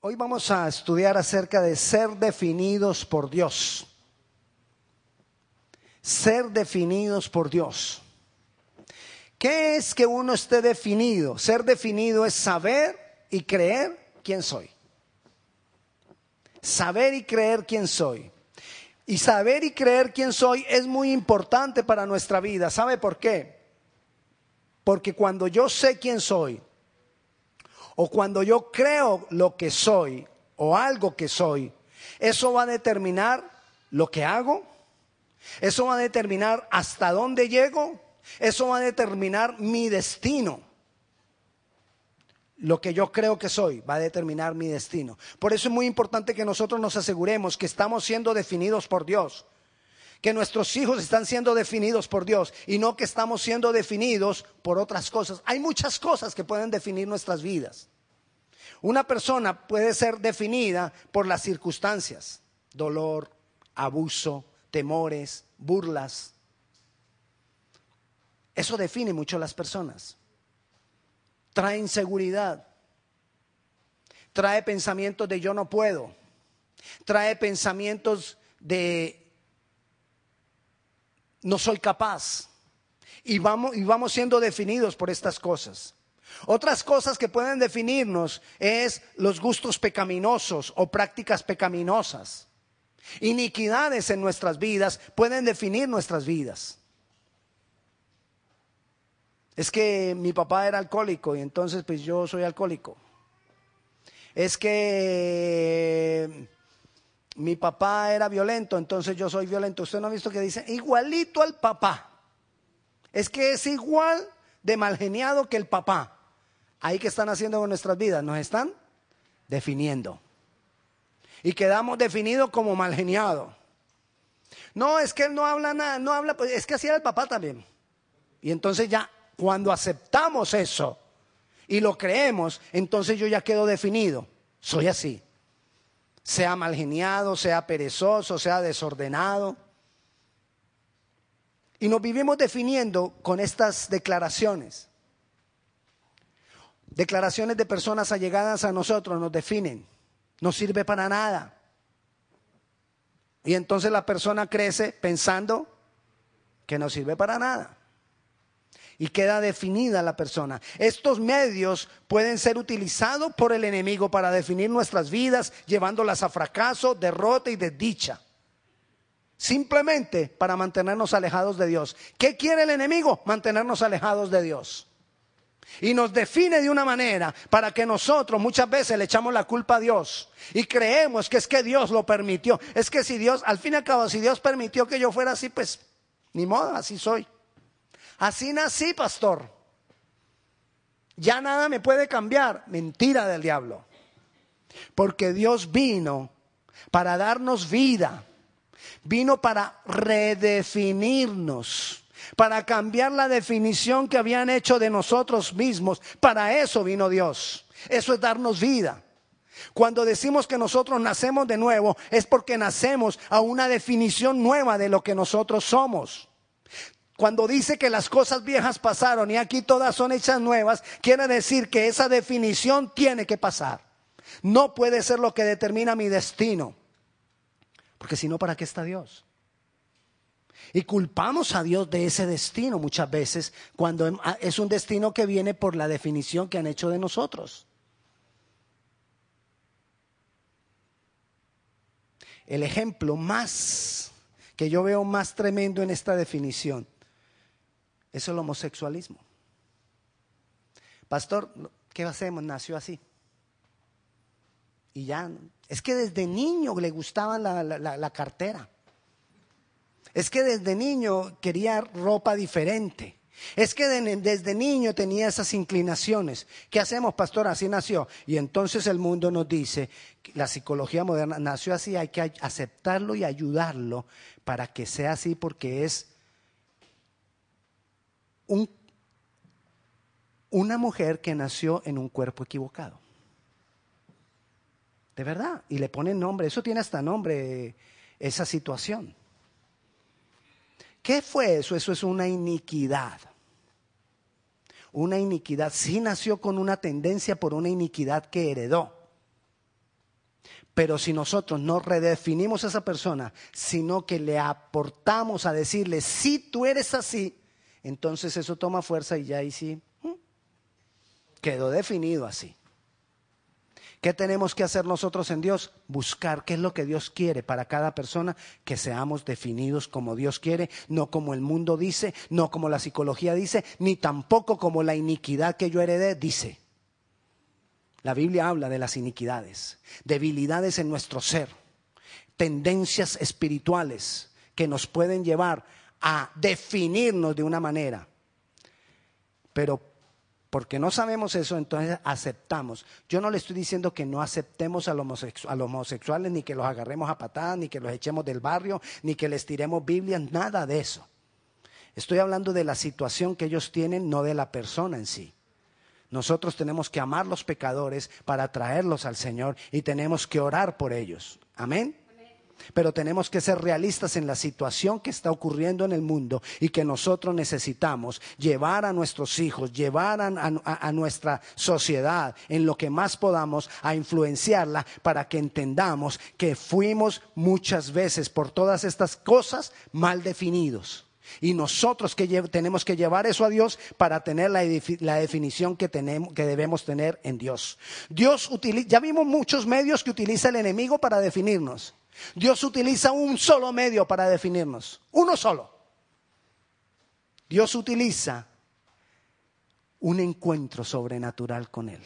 Hoy vamos a estudiar acerca de ser definidos por Dios. Ser definidos por Dios. ¿Qué es que uno esté definido? Ser definido es saber y creer quién soy. Saber y creer quién soy. Y saber y creer quién soy es muy importante para nuestra vida. ¿Sabe por qué? Porque cuando yo sé quién soy, o cuando yo creo lo que soy, o algo que soy, eso va a determinar lo que hago, eso va a determinar hasta dónde llego, eso va a determinar mi destino. Lo que yo creo que soy va a determinar mi destino. Por eso es muy importante que nosotros nos aseguremos que estamos siendo definidos por Dios, que nuestros hijos están siendo definidos por Dios y no que estamos siendo definidos por otras cosas. Hay muchas cosas que pueden definir nuestras vidas. Una persona puede ser definida por las circunstancias, dolor, abuso, temores, burlas. Eso define mucho a las personas trae inseguridad, trae pensamientos de yo no puedo, trae pensamientos de no soy capaz. Y vamos, y vamos siendo definidos por estas cosas. Otras cosas que pueden definirnos es los gustos pecaminosos o prácticas pecaminosas. Iniquidades en nuestras vidas pueden definir nuestras vidas. Es que mi papá era alcohólico y entonces pues yo soy alcohólico. Es que mi papá era violento, entonces yo soy violento. Usted no ha visto que dice igualito al papá. Es que es igual de malgeniado que el papá. Ahí que están haciendo con nuestras vidas, nos están definiendo. Y quedamos definidos como malgeniado. No, es que él no habla nada, no habla, pues es que así era el papá también. Y entonces ya cuando aceptamos eso y lo creemos, entonces yo ya quedo definido. Soy así. Sea malgeniado, sea perezoso, sea desordenado. Y nos vivimos definiendo con estas declaraciones. Declaraciones de personas allegadas a nosotros nos definen. No sirve para nada. Y entonces la persona crece pensando que no sirve para nada y queda definida la persona. Estos medios pueden ser utilizados por el enemigo para definir nuestras vidas, llevándolas a fracaso, derrota y desdicha. Simplemente para mantenernos alejados de Dios. ¿Qué quiere el enemigo? Mantenernos alejados de Dios. Y nos define de una manera para que nosotros muchas veces le echamos la culpa a Dios y creemos que es que Dios lo permitió. Es que si Dios, al fin y al cabo, si Dios permitió que yo fuera así, pues ni modo, así soy. Así nací, pastor. Ya nada me puede cambiar. Mentira del diablo. Porque Dios vino para darnos vida. Vino para redefinirnos. Para cambiar la definición que habían hecho de nosotros mismos. Para eso vino Dios. Eso es darnos vida. Cuando decimos que nosotros nacemos de nuevo, es porque nacemos a una definición nueva de lo que nosotros somos. Cuando dice que las cosas viejas pasaron y aquí todas son hechas nuevas, quiere decir que esa definición tiene que pasar. No puede ser lo que determina mi destino. Porque si no, ¿para qué está Dios? Y culpamos a Dios de ese destino muchas veces cuando es un destino que viene por la definición que han hecho de nosotros. El ejemplo más que yo veo más tremendo en esta definición es el homosexualismo. Pastor, ¿qué hacemos? Nació así. Y ya, es que desde niño le gustaba la, cartera. Es que desde niño quería ropa diferente. Es que desde niño tenía esas inclinaciones. ¿Qué hacemos, pastor? Así nació. Y entonces el mundo nos dice, la psicología moderna nació así, hay que aceptarlo y ayudarlo para que sea así porque es una mujer que nació en un cuerpo equivocado. De verdad. Y le ponen nombre. Eso tiene hasta nombre, esa situación. ¿Qué fue eso? Eso es una iniquidad. Una iniquidad. Sí nació con una tendencia por una iniquidad que heredó. Pero si nosotros no redefinimos a esa persona, sino que le aportamos a decirle, si tú eres así, entonces eso toma fuerza y ya ahí sí quedó definido así. ¿Qué tenemos que hacer nosotros en Dios? Buscar qué es lo que Dios quiere para cada persona, que seamos definidos como Dios quiere, no como el mundo dice, no como la psicología dice, ni tampoco como la iniquidad que yo heredé dice. La Biblia habla de las iniquidades, debilidades en nuestro ser, tendencias espirituales que nos pueden llevar a definirnos de una manera. Pero porque no sabemos eso, entonces aceptamos. Yo no le estoy diciendo que no aceptemos a los, homosexuales, ni que los agarremos a patadas, ni que los echemos del barrio, ni que les tiremos Biblia, nada de eso. Estoy hablando de la situación que ellos tienen, no de la persona en sí. Nosotros tenemos que amar los pecadores para traerlos al Señor y tenemos que orar por ellos. Amén. Pero tenemos que ser realistas en la situación que está ocurriendo en el mundo y que nosotros necesitamos llevar a nuestros hijos, llevar a, nuestra sociedad en lo que más podamos a influenciarla para que entendamos que fuimos muchas veces por todas estas cosas mal definidos. Y nosotros que tenemos que llevar eso a Dios para tener la, definición que, tenemos, que debemos tener en Dios. Dios ya vimos muchos medios que utiliza el enemigo para definirnos. Dios utiliza un solo medio para definirnos, uno solo. Dios utiliza un encuentro sobrenatural con Él.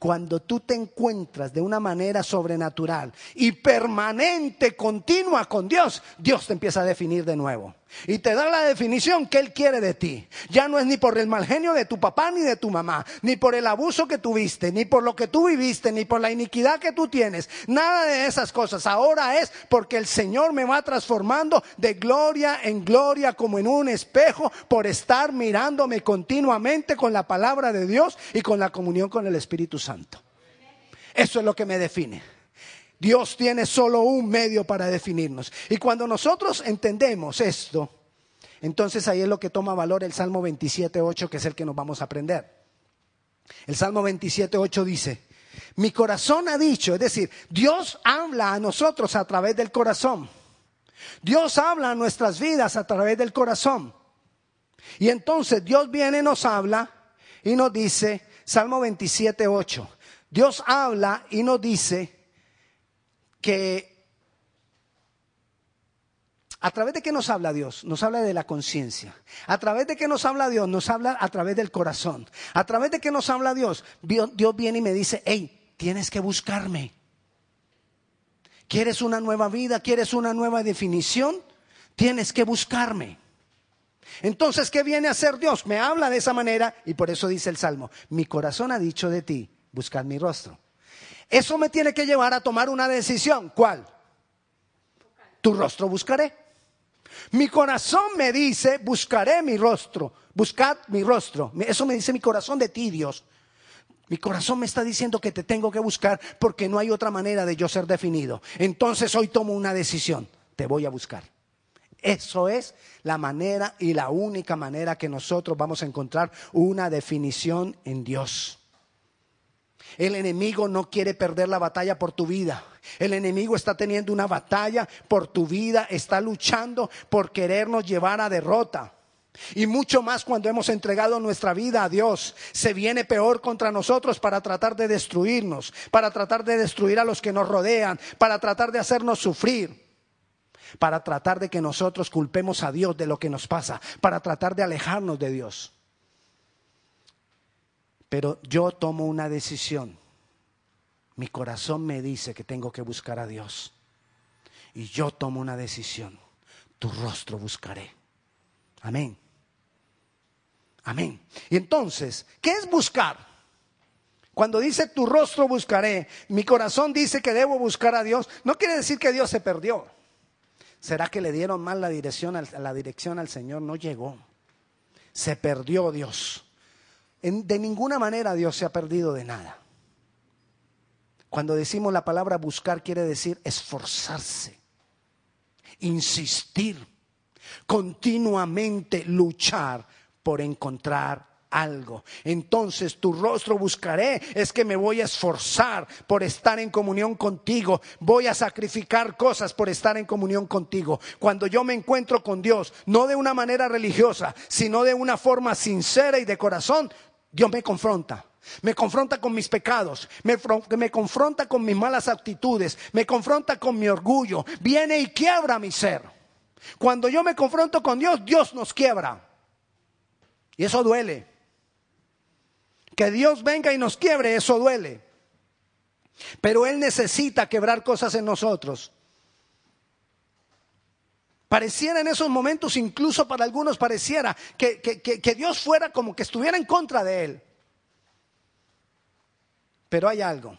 Cuando tú te encuentras de una manera sobrenatural y permanente, continua con Dios, Dios te empieza a definir de nuevo. Y te da la definición que Él quiere de ti. Ya no es ni por el mal genio de tu papá ni de tu mamá, ni por el abuso que tuviste, ni por lo que tú viviste, ni por la iniquidad que tú tienes. Nada de esas cosas. Ahora es porque el Señor me va transformando de gloria en gloria como en un espejo por estar mirándome continuamente con la palabra de Dios y con la comunión con el Espíritu Santo. Eso es lo que me define. Dios tiene solo un medio para definirnos. Y cuando nosotros entendemos esto, entonces ahí es lo que toma valor el Salmo 27.8, que es el que nos vamos a aprender. El Salmo 27.8 dice, mi corazón ha dicho, es decir, Dios habla a nosotros a través del corazón. Dios habla a nuestras vidas a través del corazón. Y entonces Dios viene nos habla y nos dice, Salmo 27.8, Dios habla y nos dice, que a través de qué nos habla Dios? Nos habla de la conciencia. A través de qué nos habla Dios? Nos habla a través del corazón. A través de qué nos habla Dios? Dios viene y me dice, hey, tienes que buscarme. ¿Quieres una nueva vida? ¿Quieres una nueva definición? Tienes que buscarme. Entonces, ¿qué viene a hacer Dios? Me habla de esa manera y por eso dice el Salmo, mi corazón ha dicho de ti, buscad mi rostro. Eso me tiene que llevar a tomar una decisión. ¿Cuál? Tu rostro buscaré. Mi corazón me dice, buscaré mi rostro, buscad mi rostro. Eso me dice mi corazón de ti, Dios. Mi corazón me está diciendo que te tengo que buscar porque no hay otra manera de yo ser definido. Entonces hoy tomo una decisión, te voy a buscar. Eso es la manera y la única manera que nosotros vamos a encontrar una definición en Dios. El enemigo no quiere perder la batalla por tu vida. El enemigo está teniendo una batalla por tu vida, está luchando por querernos llevar a derrota. Y mucho más cuando hemos entregado nuestra vida a Dios, se viene peor contra nosotros para tratar de destruirnos, para tratar de destruir a los que nos rodean, para tratar de hacernos sufrir, para tratar de que nosotros culpemos a Dios de lo que nos pasa, para tratar de alejarnos de Dios. Pero yo tomo una decisión. Mi corazón me dice que tengo que buscar a Dios. Y yo tomo una decisión. Tu rostro buscaré. Amén. Amén. Y entonces, ¿qué es buscar? Cuando dice tu rostro buscaré, mi corazón dice que debo buscar a Dios, no quiere decir que Dios se perdió. ¿Será que le dieron mal la dirección, la dirección al Señor? No llegó. Se perdió Dios de ninguna manera Dios se ha perdido de nada. Cuando decimos la palabra buscar quiere decir esforzarse, insistir, continuamente luchar por encontrar algo. Entonces tu rostro buscaré, es que me voy a esforzar por estar en comunión contigo, voy a sacrificar cosas por estar en comunión contigo. Cuando yo me encuentro con Dios, no de una manera religiosa, sino de una forma sincera y de corazón, Dios me confronta. Me confronta con mis pecados, me, me, confronta con mis malas actitudes, me confronta con mi orgullo, viene y quiebra mi ser. Cuando yo me confronto con Dios, Dios nos quiebra. Y eso duele. Que Dios venga y nos quiebre, eso duele. Pero Él necesita quebrar cosas en nosotros. Pareciera en esos momentos, incluso para algunos, pareciera que, que, Dios fuera como que estuviera en contra de Él. Pero hay algo.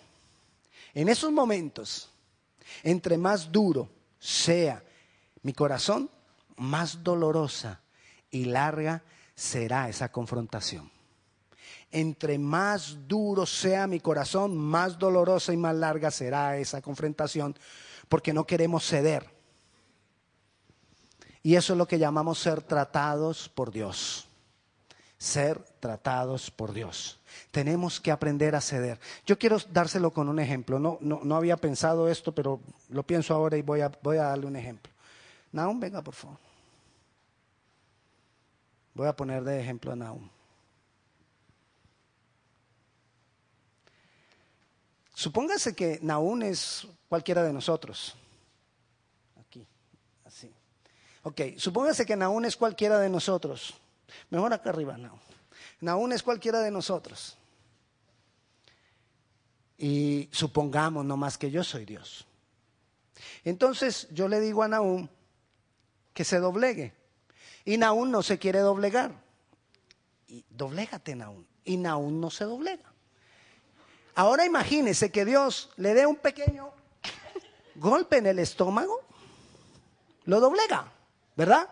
En esos momentos, entre más duro sea mi corazón, más dolorosa y larga será esa confrontación. Entre más duro sea mi corazón, más dolorosa y más larga será esa confrontación, porque no queremos ceder. Y eso es lo que llamamos ser tratados por Dios. Ser tratados por Dios. Tenemos que aprender a ceder. Yo quiero dárselo con un ejemplo. No, no, había pensado esto, pero lo pienso ahora y voy a, voy a darle un ejemplo. Naum, venga, por favor. Voy a poner de ejemplo a Naum. Supóngase que Naum es cualquiera de nosotros. Aquí, así. Ok, supóngase que Naún es cualquiera de nosotros. Mejor acá arriba, Naún. Naún es cualquiera de nosotros. Y supongamos nomás que yo soy Dios. Entonces yo le digo a Naún que se doblegue. Y Naún no se quiere doblegar. Y doblégate, Naún. Y Naún no se doblega. Ahora imagínese que Dios le dé un pequeño golpe en el estómago, lo doblega, ¿verdad?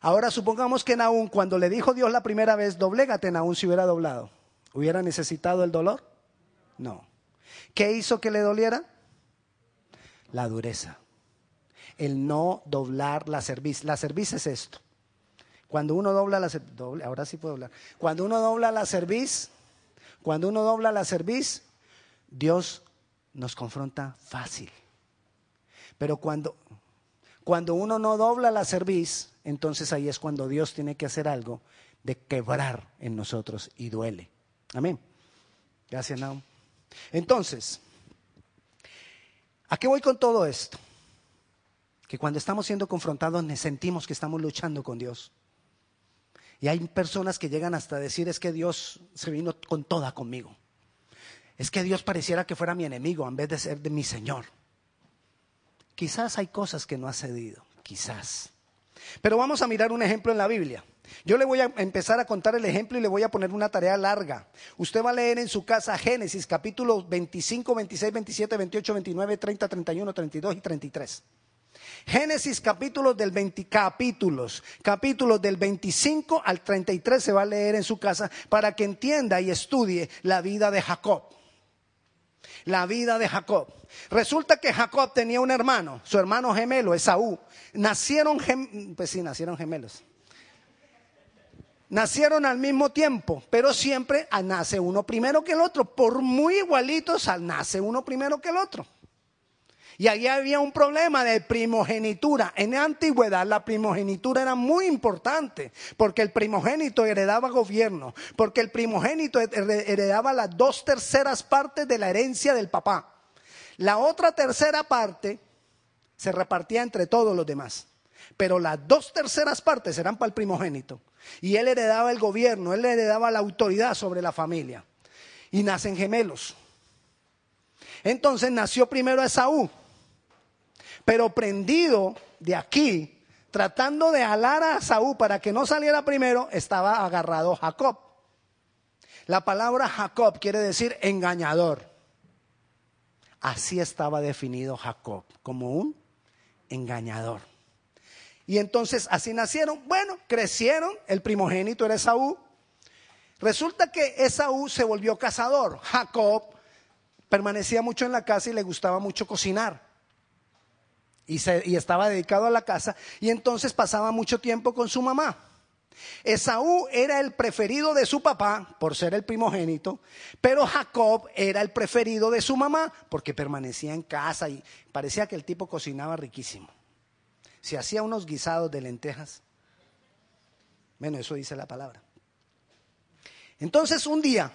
Ahora supongamos que Naún, cuando le dijo Dios la primera vez, doblégate, Naún se hubiera doblado. ¿Hubiera necesitado el dolor? No. ¿Qué hizo que le doliera? La dureza el no doblar la cerviz. La cerviz es esto. Cuando uno dobla la cerviz, ahora sí puedo hablar. Cuando uno dobla la cerviz, cuando uno dobla la cerviz, Dios nos confronta fácil. Pero cuando, cuando uno no dobla la cerviz, entonces ahí es cuando Dios tiene que hacer algo de quebrar en nosotros y duele. Amén. Gracias, Naum. Entonces, ¿a qué voy con todo esto? que cuando estamos siendo confrontados sentimos que estamos luchando con Dios. Y hay personas que llegan hasta decir es que Dios se vino con toda conmigo. Es que Dios pareciera que fuera mi enemigo en vez de ser de mi Señor. Quizás hay cosas que no ha cedido, quizás. Pero vamos a mirar un ejemplo en la Biblia. Yo le voy a empezar a contar el ejemplo y le voy a poner una tarea larga. Usted va a leer en su casa Génesis capítulos 25, 26, 27, 28, 29, 30, 31, 32 y 33. Génesis capítulos del 20, capítulos, capítulos del 25 al 33 se va a leer en su casa para que entienda y estudie la vida de Jacob. La vida de Jacob. Resulta que Jacob tenía un hermano, su hermano gemelo, Esaú. Nacieron, pues sí, nacieron gemelos. Nacieron al mismo tiempo, pero siempre nace uno primero que el otro. Por muy igualitos, nace uno primero que el otro. Y ahí había un problema de primogenitura. En la antigüedad la primogenitura era muy importante porque el primogénito heredaba gobierno, porque el primogénito heredaba las dos terceras partes de la herencia del papá. La otra tercera parte se repartía entre todos los demás. Pero las dos terceras partes eran para el primogénito. Y él heredaba el gobierno, él heredaba la autoridad sobre la familia. Y nacen gemelos. Entonces nació primero Esaú pero prendido de aquí, tratando de alar a Saúl para que no saliera primero, estaba agarrado Jacob. La palabra Jacob quiere decir engañador. Así estaba definido Jacob, como un engañador. Y entonces así nacieron. Bueno, crecieron. El primogénito era Esaú. Resulta que Esaú se volvió cazador. Jacob permanecía mucho en la casa y le gustaba mucho cocinar y, estaba dedicado a la casa y entonces pasaba mucho tiempo con su mamá. Esaú era el preferido de su papá por ser el primogénito, pero Jacob era el preferido de su mamá porque permanecía en casa y parecía que el tipo cocinaba riquísimo. Se hacía unos guisados de lentejas. Bueno, eso dice la palabra. Entonces un día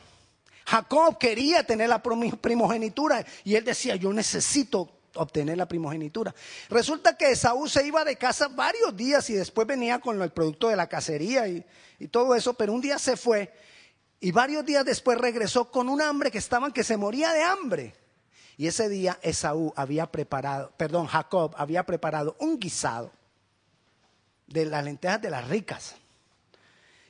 Jacob quería tener la primogenitura y él decía, yo necesito obtener la primogenitura. Resulta que Esaú se iba de casa varios días y después venía con el producto de la cacería y, todo eso, pero un día se fue y varios días después regresó con un hambre que estaban que se moría de hambre. Y ese día Esaú había preparado, perdón, Jacob había preparado un guisado de las lentejas de las ricas.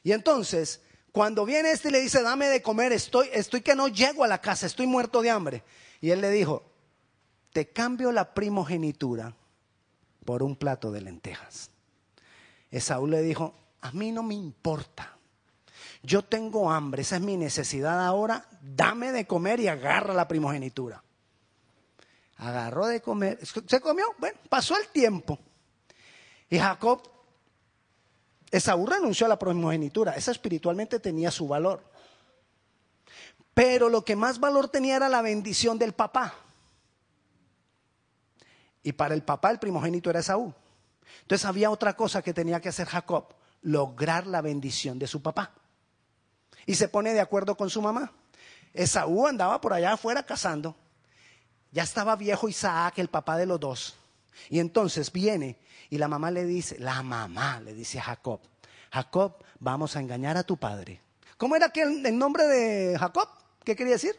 Y entonces, cuando viene este y le dice, dame de comer, estoy, estoy que no llego a la casa, estoy muerto de hambre. Y él le dijo, te cambio la primogenitura por un plato de lentejas. Esaú le dijo, a mí no me importa. Yo tengo hambre, esa es mi necesidad ahora, dame de comer y agarra la primogenitura. Agarró de comer, se comió, bueno, pasó el tiempo. Y Jacob, Esaú renunció a la primogenitura, esa espiritualmente tenía su valor. Pero lo que más valor tenía era la bendición del papá. Y para el papá el primogénito era Esaú. Entonces había otra cosa que tenía que hacer Jacob, lograr la bendición de su papá. Y se pone de acuerdo con su mamá. Esaú andaba por allá afuera cazando. Ya estaba viejo Isaac, el papá de los dos. Y entonces viene y la mamá le dice, la mamá le dice a Jacob, Jacob, vamos a engañar a tu padre. ¿Cómo era que el, el nombre de Jacob? ¿Qué quería decir?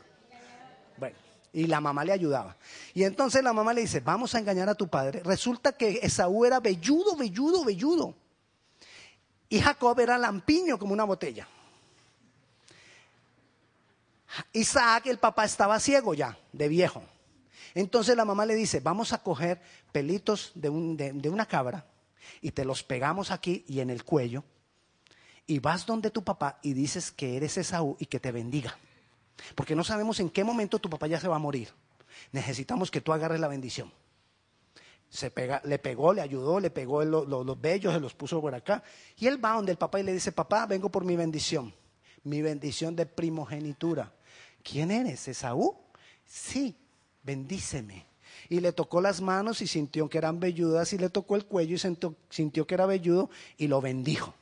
Bueno, y la mamá le ayudaba. Y entonces la mamá le dice, vamos a engañar a tu padre. Resulta que Esaú era velludo, velludo, velludo. Y Jacob era lampiño como una botella. Isaac, el papá, estaba ciego ya, de viejo. Entonces la mamá le dice, vamos a coger pelitos de, de una cabra y te los pegamos aquí y en el cuello. Y vas donde tu papá y dices que eres Esaú y que te bendiga. Porque no sabemos en qué momento tu papá ya se va a morir. Necesitamos que tú agarres la bendición. Se pega, le pegó, le ayudó, le pegó los bellos, se los puso por acá. Y él va donde el papá y le dice, papá, vengo por mi bendición. Mi bendición de primogenitura. ¿Quién eres? ¿Esaú? Sí, bendíceme. Y le tocó las manos y sintió que eran velludas y le tocó el cuello y sintió, sintió que era velludo y lo bendijo.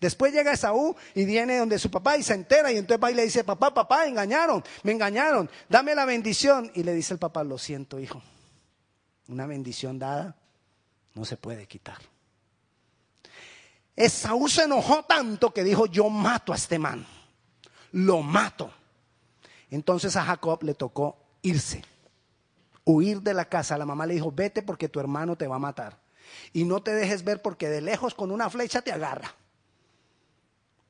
Después llega Esaú y viene donde su papá y se entera y entonces va y le dice, papá, papá, engañaron, me engañaron, dame la bendición. Y le dice el papá, lo siento, hijo, una bendición dada no se puede quitar. Esaú se enojó tanto que dijo, yo mato a este man, lo mato. Entonces a Jacob le tocó irse, huir de la casa. La mamá le dijo, vete porque tu hermano te va a matar. Y no te dejes ver porque de lejos con una flecha te agarra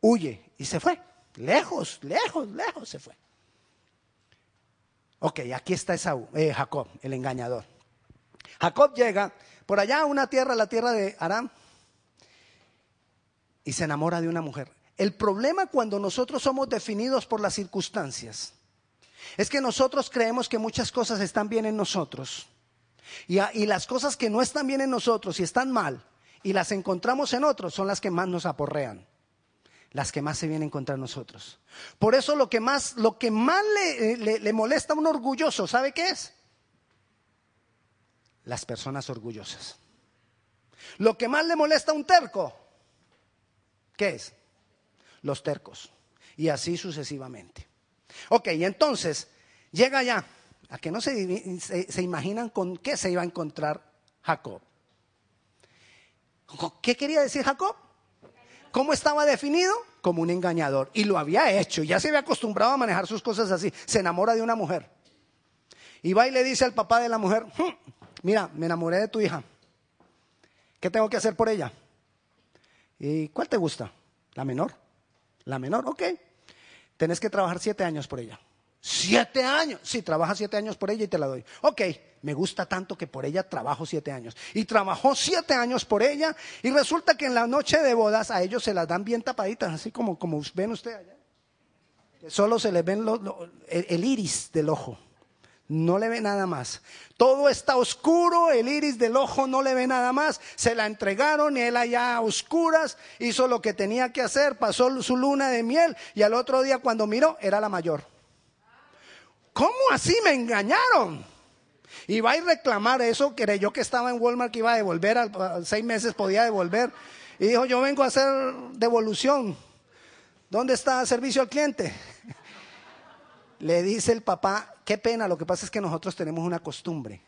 huye y se fue. Lejos, lejos, lejos se fue. Ok, aquí está Esaú, eh, Jacob, el engañador. Jacob llega por allá a una tierra, la tierra de Aram, y se enamora de una mujer. El problema cuando nosotros somos definidos por las circunstancias es que nosotros creemos que muchas cosas están bien en nosotros y, y las cosas que no están bien en nosotros y están mal y las encontramos en otros son las que más nos aporrean las que más se vienen contra nosotros. Por eso lo que más, lo que más le, le, molesta a un orgulloso, ¿sabe qué es? Las personas orgullosas. Lo que más le molesta a un terco, ¿qué es? Los tercos. Y así sucesivamente. Ok, y entonces llega ya, a que no se, se imaginan con qué se iba a encontrar Jacob. ¿Qué quería decir Jacob? ¿Cómo estaba definido? Como un engañador. Y lo había hecho, ya se había acostumbrado a manejar sus cosas así. Se enamora de una mujer. Y va y le dice al papá de la mujer, hmm, mira, me enamoré de tu hija. ¿Qué tengo que hacer por ella? ¿Y cuál te gusta? ¿La menor? ¿La menor? Ok. Tenés que trabajar siete años por ella. ¿Siete años? Sí, trabaja siete años por ella y te la doy. Ok, me gusta tanto que por ella trabajo siete años. Y trabajó siete años por ella y resulta que en la noche de bodas a ellos se las dan bien tapaditas, así como, como ven usted allá. Solo se les ven el, iris del ojo. no le ve nada más. Todo está oscuro, el iris del ojo no le ve nada más. Se la entregaron y él allá a oscuras hizo lo que tenía que hacer, pasó su luna de miel y al otro día cuando miró era la mayor. ¿Cómo así me engañaron? Y va a ir reclamar eso, creyó que estaba en Walmart que iba a devolver, a seis meses podía devolver. Y dijo, yo vengo a hacer devolución. ¿Dónde está servicio al cliente? Le dice el papá, qué pena, lo que pasa es que nosotros tenemos una costumbre.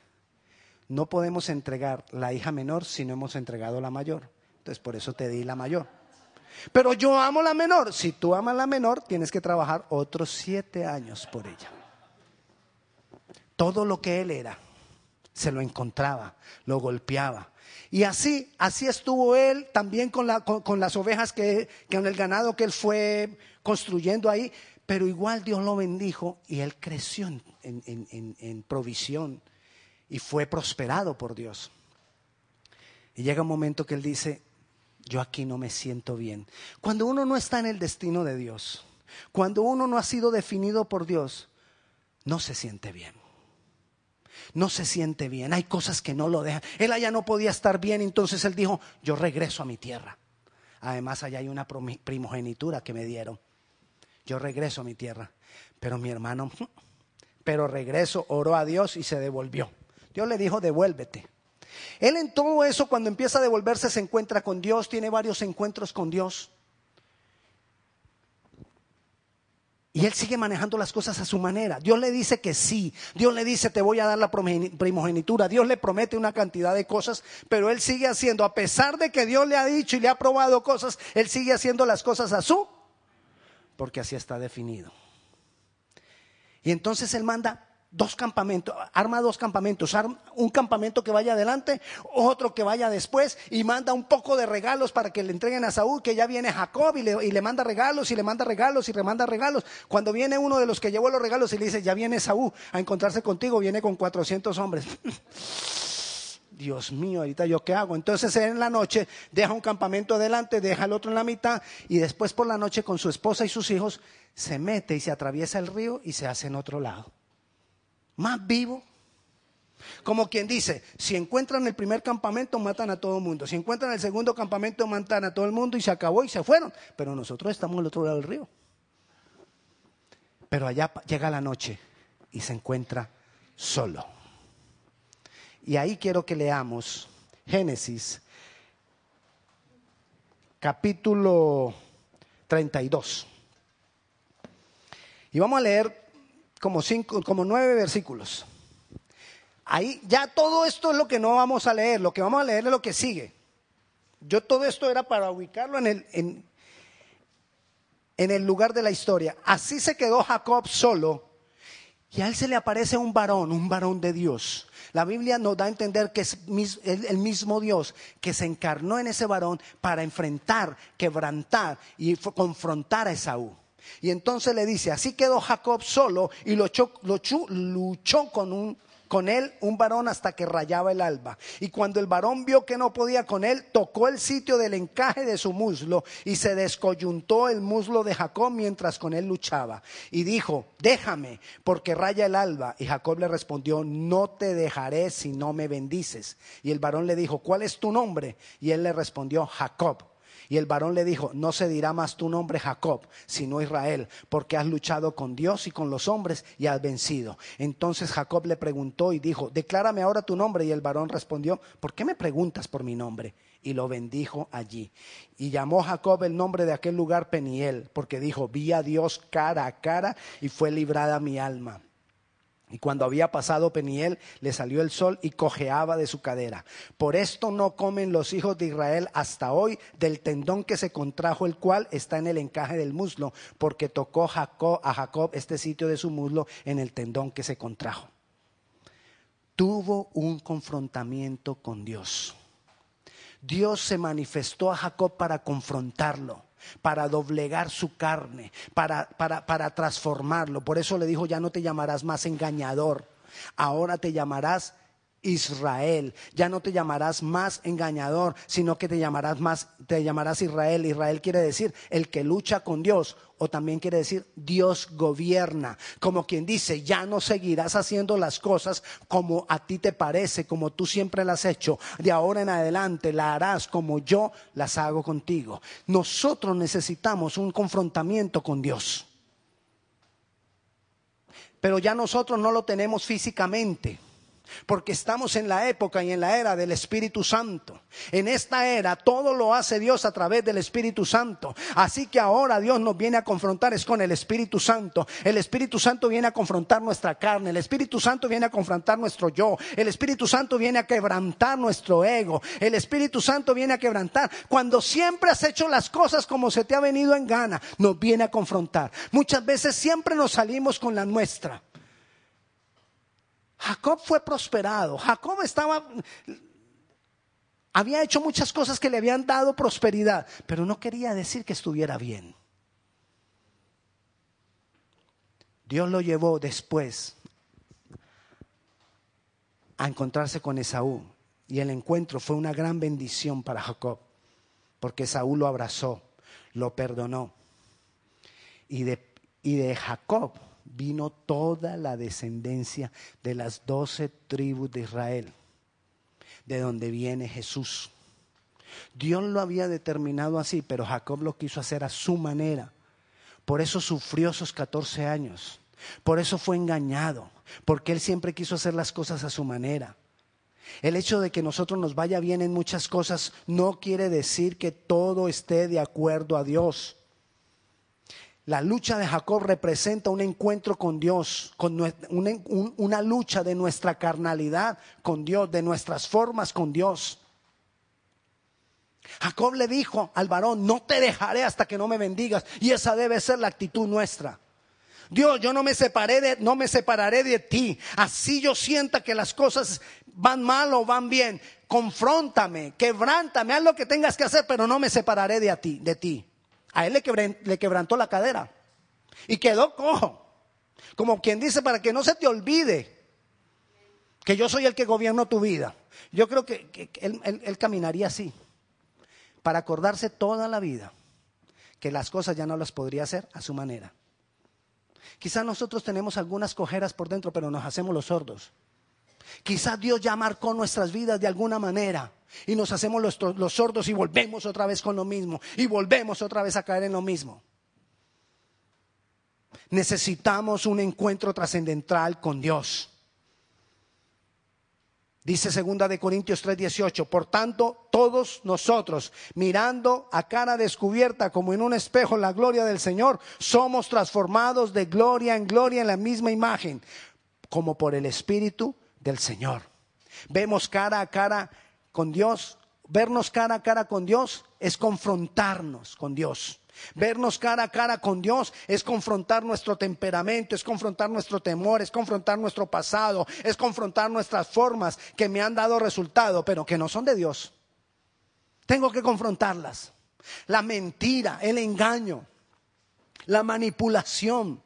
No podemos entregar la hija menor si no hemos entregado la mayor. Entonces por eso te di la mayor. Pero yo amo la menor. Si tú amas la menor, tienes que trabajar otros siete años por ella. Todo lo que él era, se lo encontraba, lo golpeaba. Y así, así estuvo él también con, las ovejas que, con el ganado que él fue construyendo ahí. Pero igual Dios lo bendijo y él creció en, provisión y fue prosperado por Dios. Y llega un momento que él dice, yo aquí no me siento bien. Cuando uno no está en el destino de Dios, cuando uno no ha sido definido por Dios, no se siente bien. No se siente bien, hay cosas que no lo dejan. Él allá no podía estar bien, entonces él dijo, yo regreso a mi tierra. Además, allá hay una primogenitura que me dieron yo regreso a mi tierra. Pero mi hermano, pero regreso, oró a Dios y se devolvió. Dios le dijo, devuélvete. Él en todo eso, cuando empieza a devolverse, se encuentra con Dios, tiene varios encuentros con Dios. Y él sigue manejando las cosas a su manera. Dios le dice que sí. Dios le dice, te voy a dar la primogenitura. Dios le promete una cantidad de cosas, pero él sigue haciendo, a pesar de que Dios le ha dicho y le ha probado cosas, él sigue haciendo las cosas a su porque así está definido. Y entonces él manda dos campamentos, arma dos campamentos, un campamento que vaya adelante, otro que vaya después y manda un poco de regalos para que le entreguen a Saúl, que ya viene Jacob y le, y le, manda regalos y le manda regalos y le manda regalos. Cuando viene uno de los que llevó los regalos y le dice, ya viene Saúl a encontrarse contigo, viene con 400 hombres. Dios mío, ahorita yo qué hago. Entonces en la noche deja un campamento adelante, deja el otro en la mitad y después por la noche con su esposa y sus hijos se mete y se atraviesa el río y se hace en otro lado. Más vivo. Como quien dice, si encuentran el primer campamento matan a todo el mundo, si encuentran el segundo campamento matan a todo el mundo y se acabó y se fueron. Pero nosotros estamos al otro lado del río. Pero allá llega la noche y se encuentra solo. Y ahí quiero que leamos Génesis capítulo 32. Y vamos a leer como, cinco, como nueve versículos. Ahí ya todo esto es lo que no vamos a leer, lo que vamos a leer es lo que sigue. Yo todo esto era para ubicarlo en el, en, en el lugar de la historia. Así se quedó Jacob solo y a él se le aparece un varón, un varón de Dios. La Biblia nos da a entender que es el mismo Dios que se encarnó en ese varón para enfrentar, quebrantar y confrontar a Esaú. Y entonces le dice, así quedó Jacob solo y luchó, luchó con un con él un varón hasta que rayaba el alba. Y cuando el varón vio que no podía con él, tocó el sitio del encaje de su muslo y se descoyuntó el muslo de Jacob mientras con él luchaba. Y dijo, déjame, porque raya el alba. Y Jacob le respondió, no te dejaré si no me bendices. Y el varón le dijo, ¿cuál es tu nombre? Y él le respondió, Jacob. Y el varón le dijo, no se dirá más tu nombre Jacob, sino Israel, porque has luchado con Dios y con los hombres y has vencido. Entonces Jacob le preguntó y dijo, declárame ahora tu nombre. Y el varón respondió, ¿por qué me preguntas por mi nombre? Y lo bendijo allí. Y llamó Jacob el nombre de aquel lugar Peniel, porque dijo, vi a Dios cara a cara y fue librada mi alma. Y cuando había pasado Peniel, le salió el sol y cojeaba de su cadera. Por esto no comen los hijos de Israel hasta hoy del tendón que se contrajo, el cual está en el encaje del muslo, porque tocó Jacob, a Jacob este sitio de su muslo en el tendón que se contrajo. Tuvo un confrontamiento con Dios. Dios se manifestó a Jacob para confrontarlo para doblegar su carne, para, para, para transformarlo. Por eso le dijo, ya no te llamarás más engañador, ahora te llamarás Israel. Ya no te llamarás más engañador, sino que te llamarás más, te llamarás Israel. Israel quiere decir el que lucha con Dios, o también quiere decir Dios gobierna. Como quien dice, ya no seguirás haciendo las cosas como a ti te parece, como tú siempre las has hecho. De ahora en adelante la harás como yo las hago contigo. Nosotros necesitamos un confrontamiento con Dios. Pero ya nosotros no lo tenemos físicamente porque estamos en la época y en la era del Espíritu Santo. En esta era todo lo hace Dios a través del Espíritu Santo. Así que ahora Dios nos viene a confrontar es con el Espíritu Santo. El Espíritu Santo viene a confrontar nuestra carne. El Espíritu Santo viene a confrontar nuestro yo. El Espíritu Santo viene a quebrantar nuestro ego. El Espíritu Santo viene a quebrantar. Cuando siempre has hecho las cosas como se te ha venido en gana, nos viene a confrontar. Muchas veces siempre nos salimos con la nuestra. Jacob fue prosperado. Jacob estaba, había hecho muchas cosas que le habían dado prosperidad, pero no quería decir que estuviera bien. Dios lo llevó después a encontrarse con Esaú. Y el encuentro fue una gran bendición para Jacob, porque Esaú lo abrazó, lo perdonó. Y de, y de Jacob vino toda la descendencia de las doce tribus de Israel, de donde viene Jesús. Dios lo había determinado así, pero Jacob lo quiso hacer a su manera. Por eso sufrió esos 14 años. Por eso fue engañado, porque él siempre quiso hacer las cosas a su manera. El hecho de que nosotros nos vaya bien en muchas cosas no quiere decir que todo esté de acuerdo a Dios. La lucha de Jacob representa un encuentro con Dios, con una, lucha de nuestra carnalidad con Dios, de nuestras formas con Dios. Jacob le dijo al varón, no te dejaré hasta que no me bendigas. Y esa debe ser la actitud nuestra. Dios, yo no me, separé de, no me separaré de ti. Así yo sienta que las cosas van mal o van bien. Confróntame, quebrántame, haz lo que tengas que hacer, pero no me separaré de, ti, de ti. A él le, quebrantó la cadera y quedó cojo. Como quien dice, para que no se te olvide que yo soy el que gobierno tu vida. Yo creo que, él, caminaría así, para acordarse toda la vida que las cosas ya no las podría hacer a su manera. Quizás nosotros tenemos algunas cojeras por dentro, pero nos hacemos los sordos. Quizás Dios ya marcó nuestras vidas de alguna manera y nos hacemos los, sordos y volvemos otra vez con lo mismo y volvemos otra vez a caer en lo mismo. Necesitamos un encuentro trascendental con Dios. Dice segunda de Corintios 3:18, por tanto, todos nosotros, mirando a cara descubierta como en un espejo la gloria del Señor, somos transformados de gloria en gloria en la misma imagen, como por el Espíritu del Señor. Vemos cara a cara con Dios. Vernos cara a cara con Dios es confrontarnos con Dios. Vernos cara a cara con Dios es confrontar nuestro temperamento, es confrontar nuestro temor, es confrontar nuestro pasado, es confrontar nuestras formas que me han dado resultado, pero que no son de Dios. Tengo que confrontarlas. La mentira, el engaño, la manipulación,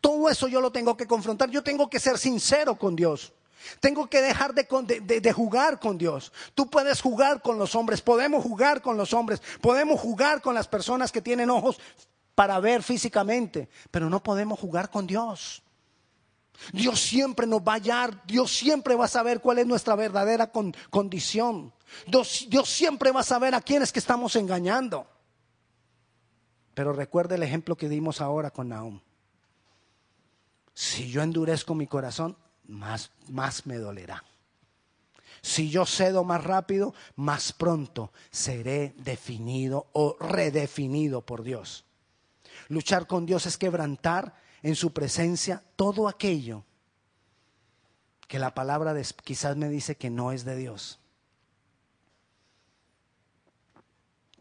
todo eso yo lo tengo que confrontar. Yo tengo que ser sincero con Dios. Tengo que dejar de, jugar con Dios. Tú puedes jugar con los hombres, podemos jugar con los hombres, podemos jugar con las personas que tienen ojos para ver físicamente, pero no podemos jugar con Dios. Dios siempre nos va a hallar, Dios siempre va a saber cuál es nuestra verdadera condición. Dios, siempre va a saber a quién es que estamos engañando. Pero recuerde el ejemplo que dimos ahora con Naum si yo endurezco mi corazón, más, más me dolerá. Si yo cedo más rápido, más pronto seré definido o redefinido por Dios. Luchar con Dios es quebrantar en su presencia todo aquello que la palabra quizás me dice que no es de Dios.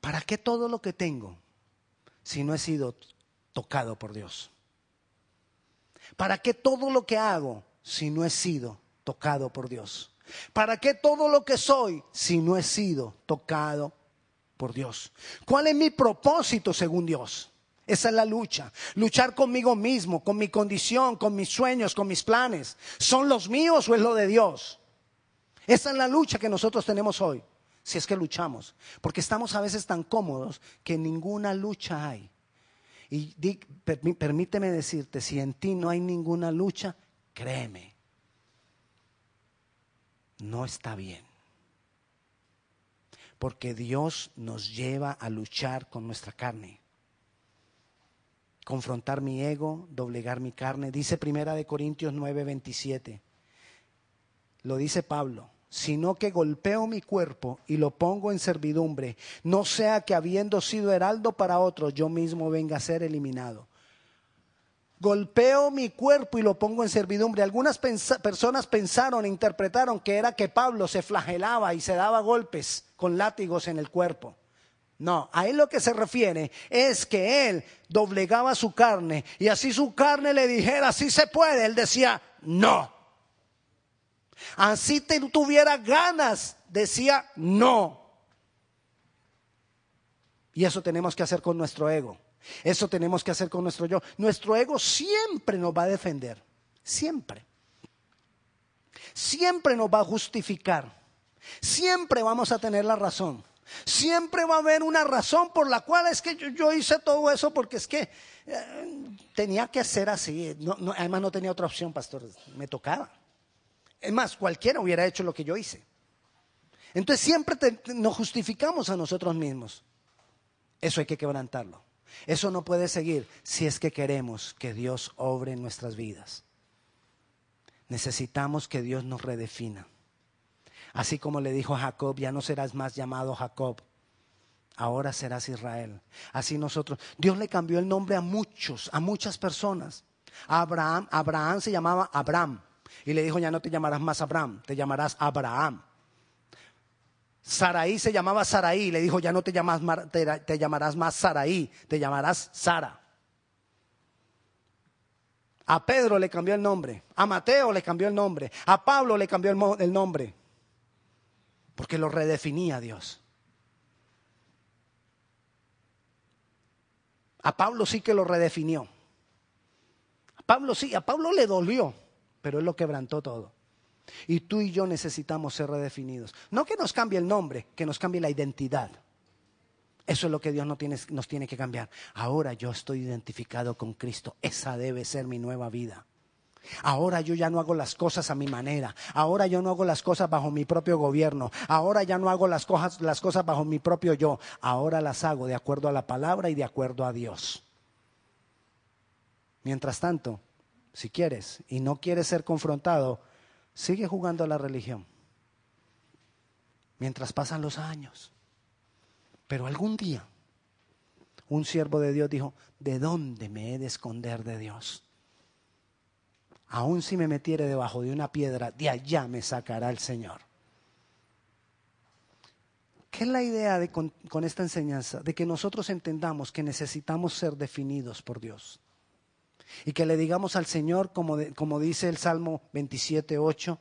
¿Para qué todo lo que tengo si no he sido tocado por Dios? ¿Para qué todo lo que hago si no he sido tocado por Dios? ¿Para qué todo lo que soy si no he sido tocado por Dios? ¿Cuál es mi propósito según Dios? Esa es la lucha. Luchar conmigo mismo, con mi condición, con mis sueños, con mis planes. ¿Son los míos o es lo de Dios? Esa es la lucha que nosotros tenemos hoy, si es que luchamos, porque estamos a veces tan cómodos que ninguna lucha hay. Y permíteme decirte, si en ti no hay ninguna lucha, créeme, no está bien. Porque Dios nos lleva a luchar con nuestra carne. Confrontar mi ego, doblegar mi carne. Dice Primera de Corintios 9, 27. Lo dice Pablo sino que golpeo mi cuerpo y lo pongo en servidumbre, no sea que habiendo sido heraldo para otros, yo mismo venga a ser eliminado. Golpeo mi cuerpo y lo pongo en servidumbre. Algunas personas pensaron e interpretaron que era que Pablo se flagelaba y se daba golpes con látigos en el cuerpo. No, a él lo que se refiere es que él doblegaba su carne y así su carne le dijera, si se puede, él decía, no. Así te tuviera ganas, decía no. Y eso tenemos que hacer con nuestro ego. Eso tenemos que hacer con nuestro yo. Nuestro ego siempre nos va a defender. Siempre. Siempre nos va a justificar. Siempre vamos a tener la razón. Siempre va a haber una razón por la cual es que yo, hice todo eso porque es que eh, tenía que ser así. además no tenía otra opción, pastor. Me tocaba. Es más, cualquiera hubiera hecho lo que yo hice. Entonces siempre nos justificamos a nosotros mismos. Eso hay que quebrantarlo. Eso no puede seguir si es que queremos que Dios obre en nuestras vidas. Necesitamos que Dios nos redefina. Así como le dijo a Jacob, ya no serás más llamado Jacob, ahora serás Israel. Así nosotros, Dios le cambió el nombre a muchos, a muchas personas. Abraham, Abraham se llamaba Abraham. Y le dijo, ya no te llamarás más Abraham, te llamarás Abraham. Saraí se llamaba Saraí, le dijo, ya no te, te, llamarás más Saraí, te llamarás Sara. A Pedro le cambió el nombre, a Mateo le cambió el nombre, a Pablo le cambió el, el nombre, porque lo redefinía Dios. A Pablo sí que lo redefinió. A Pablo sí, a Pablo le dolió pero Él lo quebrantó todo. Y tú y yo necesitamos ser redefinidos. No que nos cambie el nombre, que nos cambie la identidad. Eso es lo que Dios nos tiene, nos tiene que cambiar. Ahora yo estoy identificado con Cristo. Esa debe ser mi nueva vida. Ahora yo ya no hago las cosas a mi manera. Ahora yo no hago las cosas bajo mi propio gobierno. Ahora ya no hago las cosas, las cosas bajo mi propio yo. Ahora las hago de acuerdo a la palabra y de acuerdo a Dios. Mientras tanto, si quieres, y no quieres ser confrontado, sigue jugando a la religión. Mientras pasan los años. Pero algún día, un siervo de Dios dijo, ¿de dónde me he de esconder de Dios? Aún si me metiere debajo de una piedra, de allá me sacará el Señor. ¿Qué es la idea de, con, con esta enseñanza? De que nosotros entendamos que necesitamos ser definidos por Dios. Y que le digamos al Señor, como, como dice el Salmo 27, 8,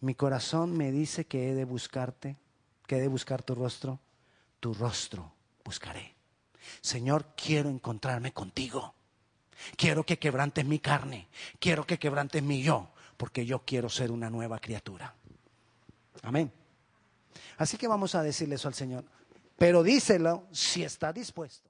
mi corazón me dice que he de buscarte, que he de buscar tu rostro, tu rostro buscaré. Señor, quiero encontrarme contigo. Quiero que quebrantes mi carne, quiero que quebrantes mi yo, porque yo quiero ser una nueva criatura. Amén. Así que vamos a decirle eso al Señor. Pero díselo si está dispuesto.